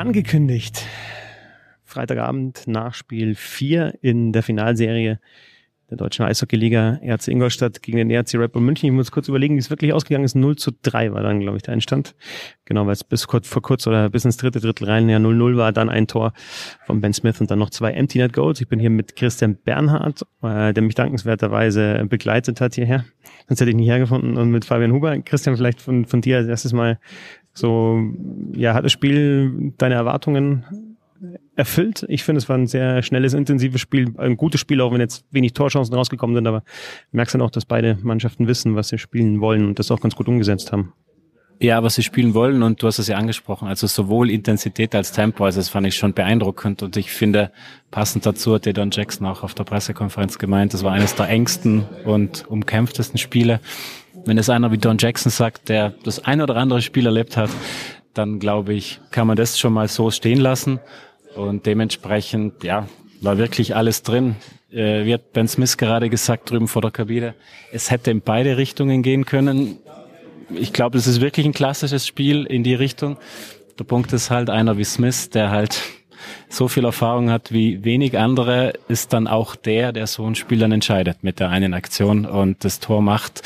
Angekündigt, Freitagabend Nachspiel 4 in der Finalserie der deutschen Eishockeyliga RC Ingolstadt gegen den RC Red Bull München. Ich muss kurz überlegen, wie es wirklich ausgegangen ist. 0 zu 3 war dann, glaube ich, der Einstand. Genau, weil es bis kurz vor kurz oder bis ins dritte Drittel rein ja 0-0 war, dann ein Tor von Ben Smith und dann noch zwei Empty Net Goals. Ich bin hier mit Christian Bernhard, äh, der mich dankenswerterweise begleitet hat hierher. Sonst hätte ich nicht hergefunden und mit Fabian Huber. Christian, vielleicht von, von dir als erstes mal so, ja, hat das Spiel deine Erwartungen erfüllt. Ich finde, es war ein sehr schnelles, intensives Spiel, ein gutes Spiel, auch wenn jetzt wenig Torchancen rausgekommen sind, aber merkst dann auch, dass beide Mannschaften wissen, was sie spielen wollen und das auch ganz gut umgesetzt haben. Ja, was sie spielen wollen und du hast es ja angesprochen, also sowohl Intensität als Tempo, also das fand ich schon beeindruckend und ich finde, passend dazu hat Don Jackson auch auf der Pressekonferenz gemeint, das war eines der engsten und umkämpftesten Spiele. Wenn es einer wie Don Jackson sagt, der das ein oder andere Spiel erlebt hat, dann glaube ich, kann man das schon mal so stehen lassen. Und dementsprechend, ja, war wirklich alles drin. Äh, wie hat Ben Smith gerade gesagt drüben vor der Kabine, es hätte in beide Richtungen gehen können. Ich glaube, es ist wirklich ein klassisches Spiel in die Richtung. Der Punkt ist halt, einer wie Smith, der halt so viel Erfahrung hat wie wenig andere, ist dann auch der, der so ein Spiel dann entscheidet mit der einen Aktion und das Tor macht.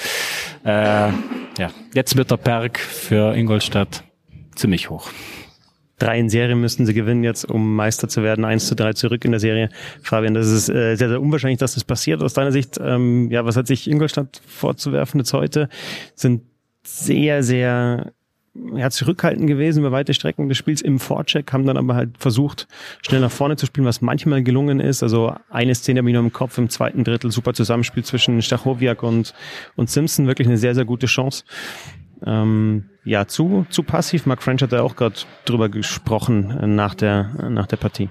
Äh, ja, jetzt wird der Berg für Ingolstadt ziemlich hoch drei in Serie müssten sie gewinnen jetzt, um Meister zu werden. Eins zu drei zurück in der Serie. Fabian, das ist äh, sehr, sehr unwahrscheinlich, dass das passiert. Aus deiner Sicht, ähm, ja, was hat sich Ingolstadt vorzuwerfen jetzt heute? Sind sehr, sehr ja, zurückhaltend gewesen über weite Strecken des Spiels im Vorcheck, haben dann aber halt versucht, schnell nach vorne zu spielen, was manchmal gelungen ist. Also eine Szene habe ich noch im Kopf im zweiten Drittel, super Zusammenspiel zwischen Stachowiak und, und Simpson, wirklich eine sehr, sehr gute Chance. Ähm, ja, zu, zu passiv. Mark French hat ja auch gerade drüber gesprochen äh, nach der, nach der Partie.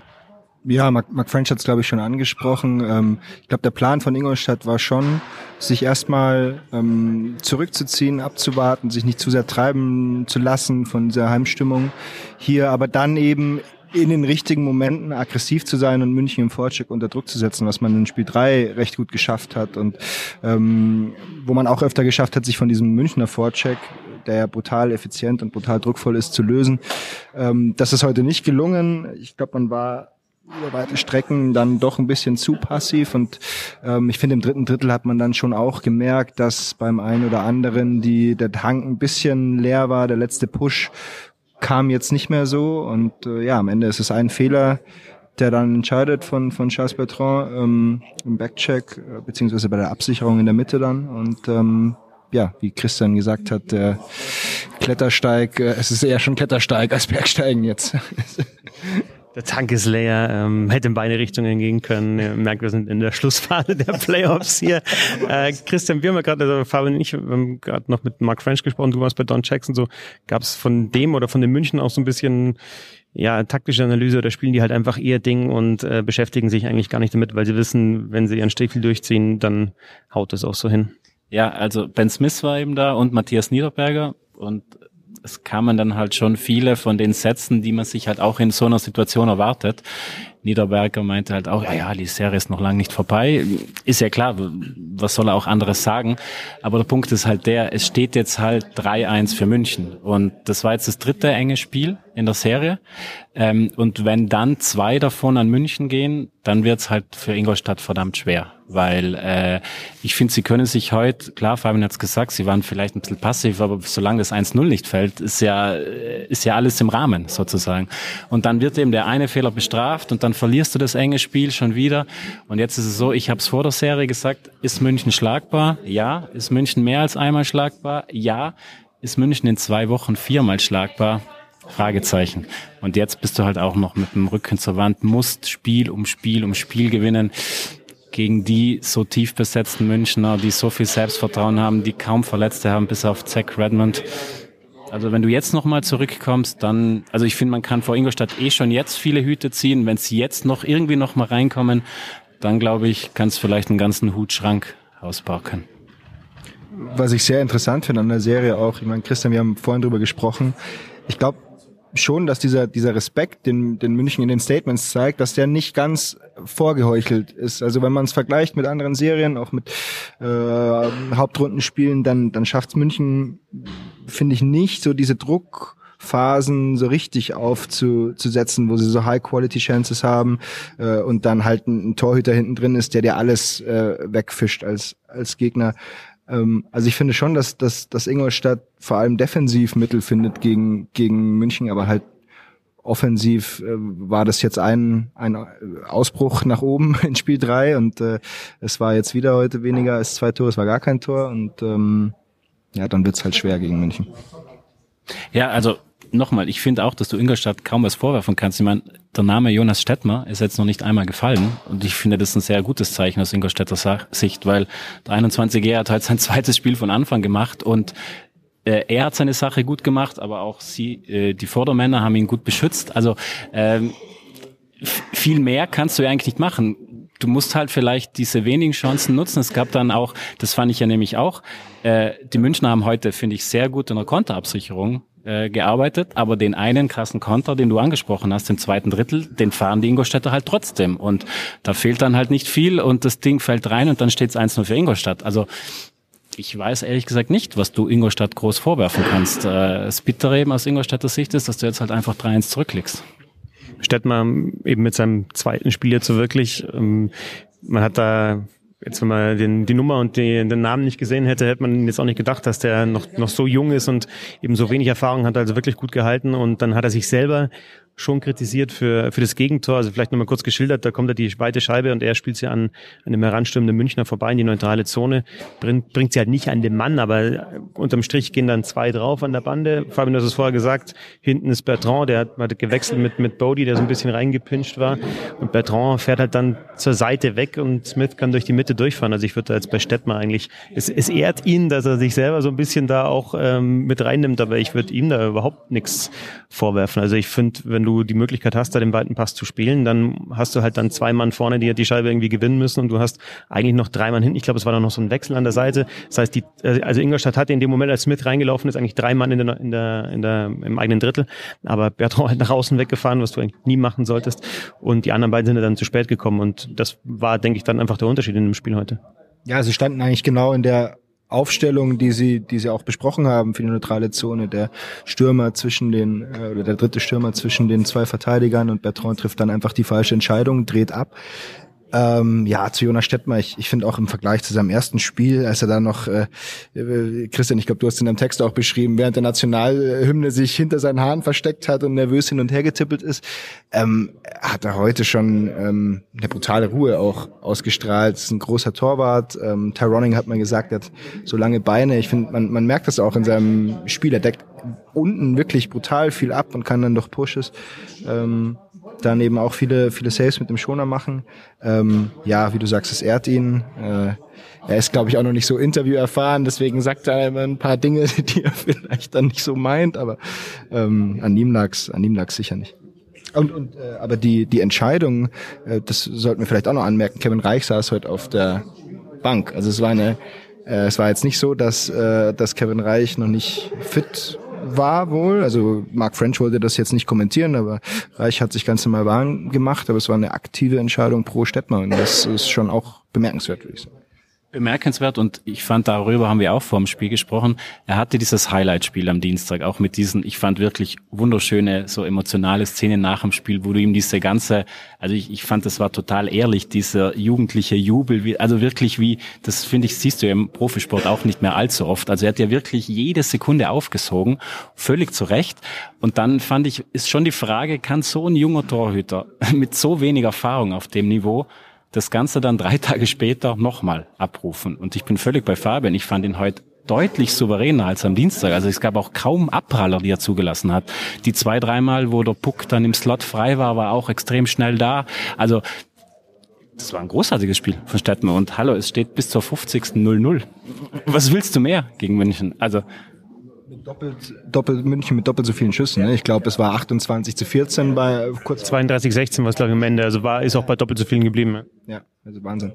Ja, Mark, Mark French hat es, glaube ich, schon angesprochen. Ähm, ich glaube, der Plan von Ingolstadt war schon, sich erstmal ähm, zurückzuziehen, abzuwarten, sich nicht zu sehr treiben zu lassen von dieser Heimstimmung hier, aber dann eben in den richtigen Momenten aggressiv zu sein und München im Vorcheck unter Druck zu setzen, was man in Spiel 3 recht gut geschafft hat und ähm, wo man auch öfter geschafft hat, sich von diesem Münchner Vorcheck, der ja brutal effizient und brutal druckvoll ist, zu lösen. Ähm, das ist heute nicht gelungen. Ich glaube, man war über weite Strecken dann doch ein bisschen zu passiv. Und ähm, ich finde im dritten Drittel hat man dann schon auch gemerkt, dass beim einen oder anderen die der Tank ein bisschen leer war, der letzte Push kam jetzt nicht mehr so. Und äh, ja, am Ende ist es ein Fehler, der dann entscheidet von, von Charles Bertrand ähm, im Backcheck, äh, beziehungsweise bei der Absicherung in der Mitte dann. Und ähm, ja, wie Christian gesagt hat, der Klettersteig, äh, es ist eher schon Klettersteig als Bergsteigen jetzt. Der Tank ist leer, ähm, hätte in beide Richtungen gehen können. Ihr merkt, wir sind in der Schlussphase der Playoffs hier. Äh, Christian, wir haben ja gerade, also Fabian und ich, wir haben gerade noch mit Mark French gesprochen, du warst bei Don Jackson, so gab es von dem oder von den München auch so ein bisschen ja, taktische Analyse oder spielen die halt einfach ihr Ding und äh, beschäftigen sich eigentlich gar nicht damit, weil sie wissen, wenn sie ihren Stiefel durchziehen, dann haut es auch so hin. Ja, also Ben Smith war eben da und Matthias Niederberger und es kamen dann halt schon viele von den Sätzen, die man sich halt auch in so einer Situation erwartet. Niederberger meinte halt auch, ja, ja, die Serie ist noch lange nicht vorbei. Ist ja klar, was soll er auch anderes sagen? Aber der Punkt ist halt der, es steht jetzt halt 3-1 für München. Und das war jetzt das dritte enge Spiel in der Serie. Ähm, und wenn dann zwei davon an München gehen, dann wird's halt für Ingolstadt verdammt schwer. Weil äh, ich finde, sie können sich heute, klar, Fabian hat's gesagt, sie waren vielleicht ein bisschen passiv, aber solange das 1-0 nicht fällt, ist ja, ist ja alles im Rahmen sozusagen. Und dann wird eben der eine Fehler bestraft und dann verlierst du das enge Spiel schon wieder. Und jetzt ist es so, ich habe es vor der Serie gesagt, ist München schlagbar? Ja. Ist München mehr als einmal schlagbar? Ja. Ist München in zwei Wochen viermal schlagbar? Fragezeichen. Und jetzt bist du halt auch noch mit dem Rücken zur Wand, musst Spiel um Spiel um Spiel gewinnen gegen die so tief besetzten Münchner, die so viel Selbstvertrauen haben, die kaum Verletzte haben, bis auf Zach Redmond. Also wenn du jetzt nochmal zurückkommst, dann, also ich finde, man kann vor Ingolstadt eh schon jetzt viele Hüte ziehen. Wenn sie jetzt noch irgendwie nochmal reinkommen, dann glaube ich, kann es vielleicht einen ganzen Hutschrank auspacken. Was ich sehr interessant finde an der Serie auch, ich meine, Christian, wir haben vorhin drüber gesprochen. Ich glaube, schon, dass dieser, dieser Respekt, den, den München in den Statements zeigt, dass der nicht ganz vorgeheuchelt ist. Also wenn man es vergleicht mit anderen Serien, auch mit äh, Hauptrundenspielen, dann, dann schafft München, finde ich, nicht so diese Druck Phasen so richtig aufzusetzen, wo sie so High-Quality-Chances haben äh, und dann halt ein, Torhüter hinten drin ist, der dir alles äh, wegfischt als, als Gegner. Ähm, also ich finde schon, dass, dass, dass Ingolstadt vor allem defensiv Mittel findet gegen, gegen München, aber halt offensiv äh, war das jetzt ein, ein Ausbruch nach oben in Spiel drei und äh, es war jetzt wieder heute weniger als zwei Tore, es war gar kein Tor und ähm, ja, dann wird's halt schwer gegen München. Ja, also nochmal, ich finde auch, dass du Ingolstadt kaum was vorwerfen kannst. Ich meine, der Name Jonas Stettmer ist jetzt noch nicht einmal gefallen und ich finde das ist ein sehr gutes Zeichen aus Ingolstädter Sicht, weil der 21-Jährige hat halt sein zweites Spiel von Anfang gemacht und äh, er hat seine Sache gut gemacht, aber auch sie, äh, die Vordermänner haben ihn gut beschützt. Also ähm, viel mehr kannst du ja eigentlich nicht machen. Du musst halt vielleicht diese wenigen Chancen nutzen. Es gab dann auch, das fand ich ja nämlich auch, äh, die Münchner haben heute, finde ich, sehr gut in der Konterabsicherung äh, gearbeitet, aber den einen krassen Konter, den du angesprochen hast, im zweiten Drittel, den fahren die Ingolstädter halt trotzdem. Und da fehlt dann halt nicht viel und das Ding fällt rein und dann steht es 1-0 für Ingolstadt. Also ich weiß ehrlich gesagt nicht, was du Ingolstadt groß vorwerfen kannst. Äh, das Bittere eben aus Ingolstädter Sicht ist, dass du jetzt halt einfach 3-1 zurückliegst. Stettmar eben mit seinem zweiten Spiel jetzt so wirklich, ähm, man hat da jetzt wenn man den, die Nummer und die, den Namen nicht gesehen hätte, hätte man jetzt auch nicht gedacht, dass der noch, noch so jung ist und eben so wenig Erfahrung hat, also wirklich gut gehalten. Und dann hat er sich selber schon kritisiert für, für das Gegentor. Also vielleicht nochmal kurz geschildert, da kommt er die weite Scheibe und er spielt sie an einem heranstürmenden Münchner vorbei in die neutrale Zone, bringt, bringt sie halt nicht an den Mann, aber unterm Strich gehen dann zwei drauf an der Bande. Fabian, du hast es vorher gesagt, hinten ist Bertrand, der hat, hat gewechselt mit, mit Bodie, der so ein bisschen reingepinscht war und Bertrand fährt halt dann zur Seite weg und Smith kann durch die Mitte durchfahren. Also ich würde da jetzt bei Stettmar eigentlich, es, es ehrt ihn, dass er sich selber so ein bisschen da auch ähm, mit reinnimmt, aber ich würde ihm da überhaupt nichts vorwerfen. Also ich finde, wenn wenn du die Möglichkeit hast, da den weiten Pass zu spielen, dann hast du halt dann zwei Mann vorne, die die Scheibe irgendwie gewinnen müssen und du hast eigentlich noch drei Mann hinten. Ich glaube, es war dann noch so ein Wechsel an der Seite. Das heißt, die, äh, also Ingolstadt hatte in dem Moment, als Smith reingelaufen ist, eigentlich drei Mann in der, in der, in der, im eigenen Drittel. Aber Bertrand halt nach außen weggefahren, was du eigentlich nie machen solltest. Und die anderen beiden sind dann zu spät gekommen. Und das war, denke ich, dann einfach der Unterschied in dem Spiel heute. Ja, sie standen eigentlich genau in der Aufstellung, die sie, die sie auch besprochen haben für die neutrale Zone, der Stürmer zwischen den, äh, oder der dritte Stürmer zwischen den zwei Verteidigern und Bertrand trifft dann einfach die falsche Entscheidung, dreht ab. Ähm, ja, zu Jonas Stettmer, ich, ich finde auch im Vergleich zu seinem ersten Spiel, als er da noch, äh, äh, Christian, ich glaube, du hast in deinem Text auch beschrieben, während der Nationalhymne sich hinter seinen Haaren versteckt hat und nervös hin und her getippelt ist, ähm, hat er heute schon ähm, eine brutale Ruhe auch ausgestrahlt. ist ein großer Torwart. Ähm, Tyroning hat man gesagt, er hat so lange Beine. Ich finde, man, man merkt das auch in seinem Spiel. Er deckt unten wirklich brutal viel ab und kann dann durch Pushes ähm, dann eben auch viele, viele Saves mit dem Schoner machen. Ähm, ja, wie du sagst, es ehrt ihn. Äh, er ist, glaube ich, auch noch nicht so Interview erfahren, deswegen sagt er immer ein paar Dinge, die er vielleicht dann nicht so meint, aber ähm, an ihm lag's, an ihm lag's sicher nicht. Und, und äh, aber die die Entscheidung, äh, das sollten wir vielleicht auch noch anmerken. Kevin Reich saß heute auf der Bank. Also es war eine, äh, es war jetzt nicht so, dass äh, dass Kevin Reich noch nicht fit war wohl. Also Mark French wollte das jetzt nicht kommentieren, aber Reich hat sich ganz normal warm gemacht, aber es war eine aktive Entscheidung pro Stettmer und das ist schon auch bemerkenswert, würde ich sagen bemerkenswert und ich fand, darüber haben wir auch vor dem Spiel gesprochen. Er hatte dieses Highlight-Spiel am Dienstag, auch mit diesen, ich fand wirklich wunderschöne, so emotionale Szenen nach dem Spiel, wo du ihm diese ganze, also ich, ich fand, das war total ehrlich, dieser jugendliche Jubel, wie, also wirklich wie, das finde ich, siehst du im Profisport auch nicht mehr allzu oft. Also er hat ja wirklich jede Sekunde aufgesogen, völlig zu Recht. Und dann fand ich, ist schon die Frage, kann so ein junger Torhüter mit so wenig Erfahrung auf dem Niveau das Ganze dann drei Tage später nochmal abrufen. Und ich bin völlig bei Fabian. Ich fand ihn heute deutlich souveräner als am Dienstag. Also es gab auch kaum Abpraller, die er zugelassen hat. Die zwei, dreimal, wo der Puck dann im Slot frei war, war auch extrem schnell da. Also das war ein großartiges Spiel von Stadtmer. Und hallo, es steht bis zur 50. 0-0. Was willst du mehr gegen München? Also Doppelt, doppelt, München mit doppelt so vielen Schüssen. Ne? Ich glaube, es war 28 zu 14 bei kurz. 32, 16 war es, glaube ich, am Ende. Also war, ist auch bei doppelt so vielen geblieben. Ja, also Wahnsinn.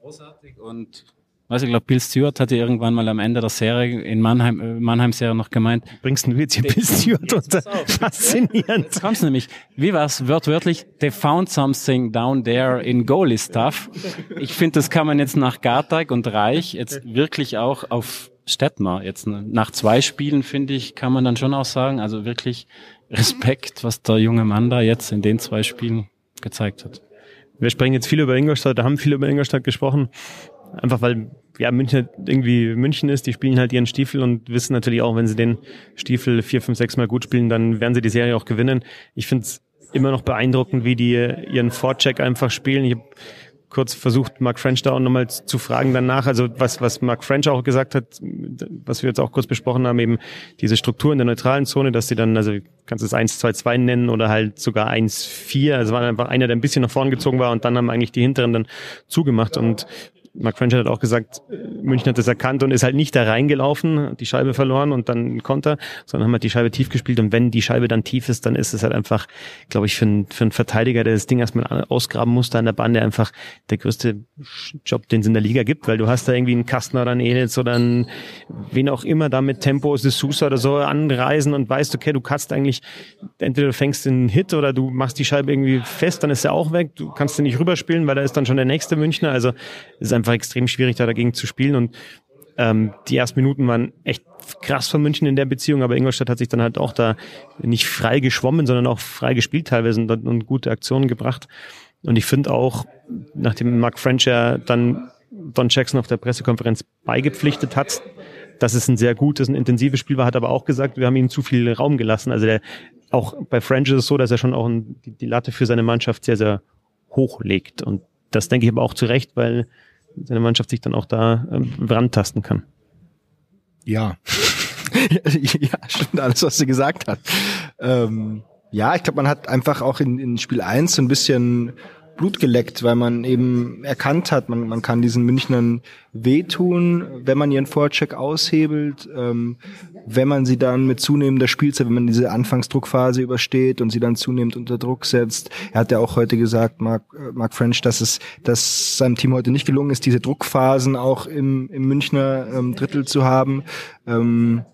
Großartig und Weiß ich glaube, Bill Stewart hatte irgendwann mal am Ende der Serie in Mannheim, äh, Mannheim-Serie noch gemeint. Bringst du jetzt hier Bill Stewart unter? Faszinierend. Jetzt kommst du nämlich. Wie war's wörtwörtlich? They found something down there in goalie stuff. Ich finde, das kann man jetzt nach Gartag und Reich jetzt wirklich auch auf Stettmer. Jetzt nach zwei Spielen, finde ich, kann man dann schon auch sagen, also wirklich Respekt, was der junge Mann da jetzt in den zwei Spielen gezeigt hat. Wir sprechen jetzt viel über Ingolstadt, da haben viele über Ingolstadt gesprochen. Einfach weil ja München irgendwie München ist, die spielen halt ihren Stiefel und wissen natürlich auch, wenn sie den Stiefel vier, fünf, sechs Mal gut spielen, dann werden sie die Serie auch gewinnen. Ich finde es immer noch beeindruckend, wie die ihren Vorcheck einfach spielen. Ich habe kurz versucht, Mark French da auch nochmal zu fragen danach. Also was, was Mark French auch gesagt hat, was wir jetzt auch kurz besprochen haben, eben diese Struktur in der neutralen Zone, dass sie dann, also kannst du es 1-2-2 nennen oder halt sogar 1-4. Also war einfach einer, der ein bisschen nach vorn gezogen war und dann haben eigentlich die Hinteren dann zugemacht. Und Mark French hat auch gesagt, München hat das erkannt und ist halt nicht da reingelaufen, die Scheibe verloren und dann Konter, sondern haben halt die Scheibe tief gespielt und wenn die Scheibe dann tief ist, dann ist es halt einfach, glaube ich, für, einen, für einen Verteidiger, der das Ding erstmal ausgraben musste an der Bande, einfach der größte Job, den es in der Liga gibt, weil du hast da irgendwie einen Kastner oder einen Elitz oder einen, wen auch immer da mit Tempo, de Sousa oder so anreisen und weißt, okay, du kannst eigentlich, entweder du fängst den Hit oder du machst die Scheibe irgendwie fest, dann ist er auch weg, du kannst den nicht rüberspielen, weil da ist dann schon der nächste Münchner, also es ist einfach extrem schwierig, da dagegen zu spielen und ähm, die ersten Minuten waren echt krass von München in der Beziehung, aber Ingolstadt hat sich dann halt auch da nicht frei geschwommen, sondern auch frei gespielt teilweise und, und gute Aktionen gebracht. Und ich finde auch, nachdem Mark French ja dann Don Jackson auf der Pressekonferenz beigepflichtet hat, dass es ein sehr gutes, ein intensives Spiel war, hat aber auch gesagt, wir haben ihm zu viel Raum gelassen. Also der, auch bei French ist es so, dass er schon auch ein, die, die Latte für seine Mannschaft sehr, sehr hoch legt. Und das denke ich aber auch zu Recht, weil seine Mannschaft sich dann auch da ähm, rantasten kann. Ja. ja, stimmt alles, was sie gesagt hat. Ähm, ja, ich glaube, man hat einfach auch in, in Spiel 1 so ein bisschen Blut geleckt, weil man eben erkannt hat, man, man kann diesen Münchnern wehtun, wenn man ihren Vorcheck aushebelt, ähm, wenn man sie dann mit zunehmender Spielzeit, wenn man diese Anfangsdruckphase übersteht und sie dann zunehmend unter Druck setzt. Er hat ja auch heute gesagt, Mark, äh, Mark French, dass es, dass seinem Team heute nicht gelungen ist, diese Druckphasen auch im, im Münchner ähm, Drittel zu haben. Ähm,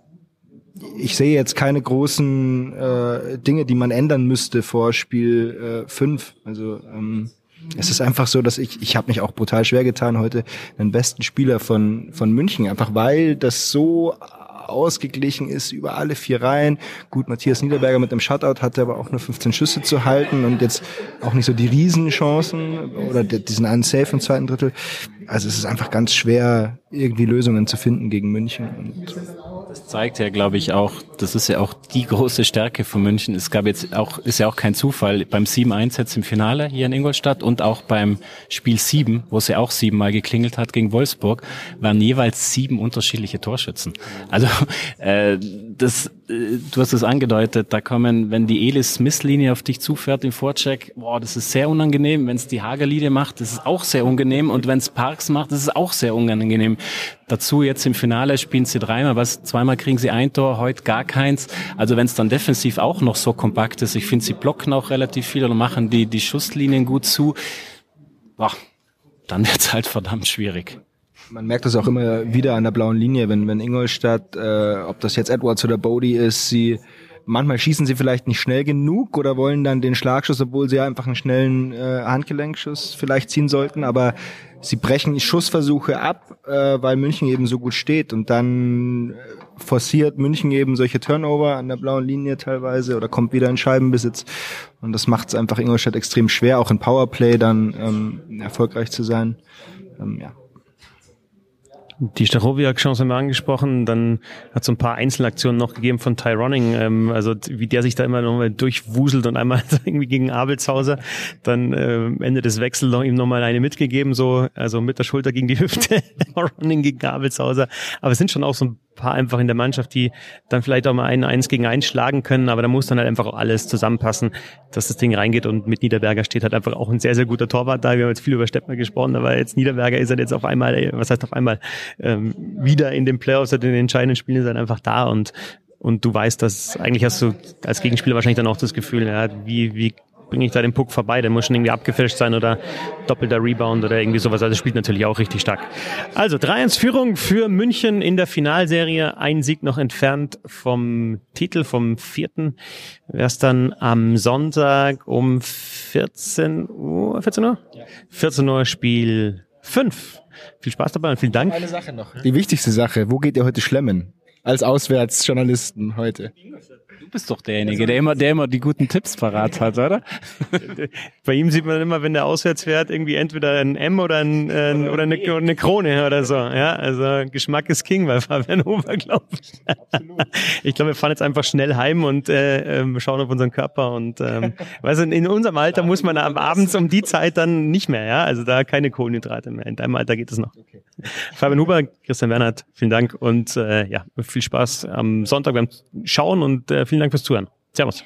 ich sehe jetzt keine großen äh, Dinge, die man ändern müsste vor Spiel 5. Äh, also ähm, es ist einfach so, dass ich, ich habe mich auch brutal schwer getan, heute den besten Spieler von, von München, einfach weil das so ausgeglichen ist über alle vier Reihen. Gut, Matthias Niederberger mit dem Shutout hatte aber auch nur 15 Schüsse zu halten und jetzt auch nicht so die Riesenchancen oder diesen einen Safe im zweiten Drittel. Also es ist einfach ganz schwer, irgendwie Lösungen zu finden gegen München. Und das zeigt ja, glaube ich, auch, das ist ja auch die große Stärke von München. Es gab jetzt auch, ist ja auch kein Zufall, beim 7-1 jetzt im Finale hier in Ingolstadt und auch beim Spiel 7, wo es ja auch siebenmal geklingelt hat gegen Wolfsburg, waren jeweils sieben unterschiedliche Torschützen. Also äh, das, äh, du hast es angedeutet, da kommen, wenn die Elis-Smith-Linie auf dich zufährt im Vorcheck, boah, das ist sehr unangenehm. Wenn es die Hager-Linie macht, das ist auch sehr unangenehm. Und wenn es Parks macht, das ist auch sehr unangenehm. Dazu jetzt im Finale spielen sie dreimal, was zweimal kriegen sie ein Tor, heute gar keins. Also wenn es dann defensiv auch noch so kompakt ist, ich finde, sie blocken auch relativ viel oder machen die, die Schusslinien gut zu, boah, dann wird's halt verdammt schwierig. Man merkt das auch immer wieder an der blauen Linie, wenn, wenn Ingolstadt, äh, ob das jetzt Edwards oder Bodie ist, sie manchmal schießen sie vielleicht nicht schnell genug oder wollen dann den Schlagschuss, obwohl sie einfach einen schnellen äh, Handgelenkschuss vielleicht ziehen sollten, aber sie brechen Schussversuche ab, äh, weil München eben so gut steht und dann äh, forciert München eben solche Turnover an der blauen Linie teilweise oder kommt wieder in Scheibenbesitz und das macht es einfach Ingolstadt extrem schwer, auch in Powerplay dann ähm, erfolgreich zu sein. Ähm, ja. Die Stachowiak-Chance haben wir angesprochen, dann hat es so ein paar Einzelaktionen noch gegeben von Ty Ronning, ähm, also wie der sich da immer noch mal durchwuselt und einmal irgendwie gegen Abelshauser, dann äh, Ende des Wechsels noch ihm nochmal eine mitgegeben, so also mit der Schulter gegen die Hüfte, Ronning gegen Abelshauser, aber es sind schon auch so ein paar einfach in der Mannschaft, die dann vielleicht auch mal einen Eins gegen eins schlagen können, aber da muss dann halt einfach auch alles zusammenpassen, dass das Ding reingeht und mit Niederberger steht halt einfach auch ein sehr, sehr guter Torwart da. Wir haben jetzt viel über Steppner gesprochen, aber jetzt Niederberger ist er jetzt auf einmal, was heißt auf einmal, ähm, wieder in den Playoffs oder in den entscheidenden Spielen ist er einfach da und und du weißt, dass eigentlich hast du als Gegenspieler wahrscheinlich dann auch das Gefühl, ja, wie, wie bringe ich da den Puck vorbei? Der muss schon irgendwie abgefischt sein oder doppelter Rebound oder irgendwie sowas. Also spielt natürlich auch richtig stark. Also 3-1 Führung für München in der Finalserie. Ein Sieg noch entfernt vom Titel, vom vierten. Wäre es dann am Sonntag um 14 Uhr, 14 Uhr? 14 Uhr Spiel fünf. Viel Spaß dabei und vielen Dank. Eine Sache noch. Die wichtigste Sache, wo geht ihr heute schlemmen? Als Auswärtsjournalisten heute. Du bist doch derjenige, der immer, der immer die guten Tipps parat hat, oder? Bei ihm sieht man immer, wenn der auswärts fährt, irgendwie entweder ein M oder, ein, äh, oder eine, eine, Krone oder so. Ja, also Geschmack ist King bei Fabian Huber, glaube ich. ich glaube, wir fahren jetzt einfach schnell heim und äh, ähm, schauen auf unseren Körper und ähm, weißt du, in unserem Alter muss man am abends um die Zeit dann nicht mehr, ja, also da keine Kohlenhydrate mehr. In deinem Alter geht es noch. Okay. Fabian Huber, Christian Wernert, vielen Dank und äh, ja, viel Spaß am Sonntag beim Schauen und äh, vielen Dank fürs Zuhören. Servus.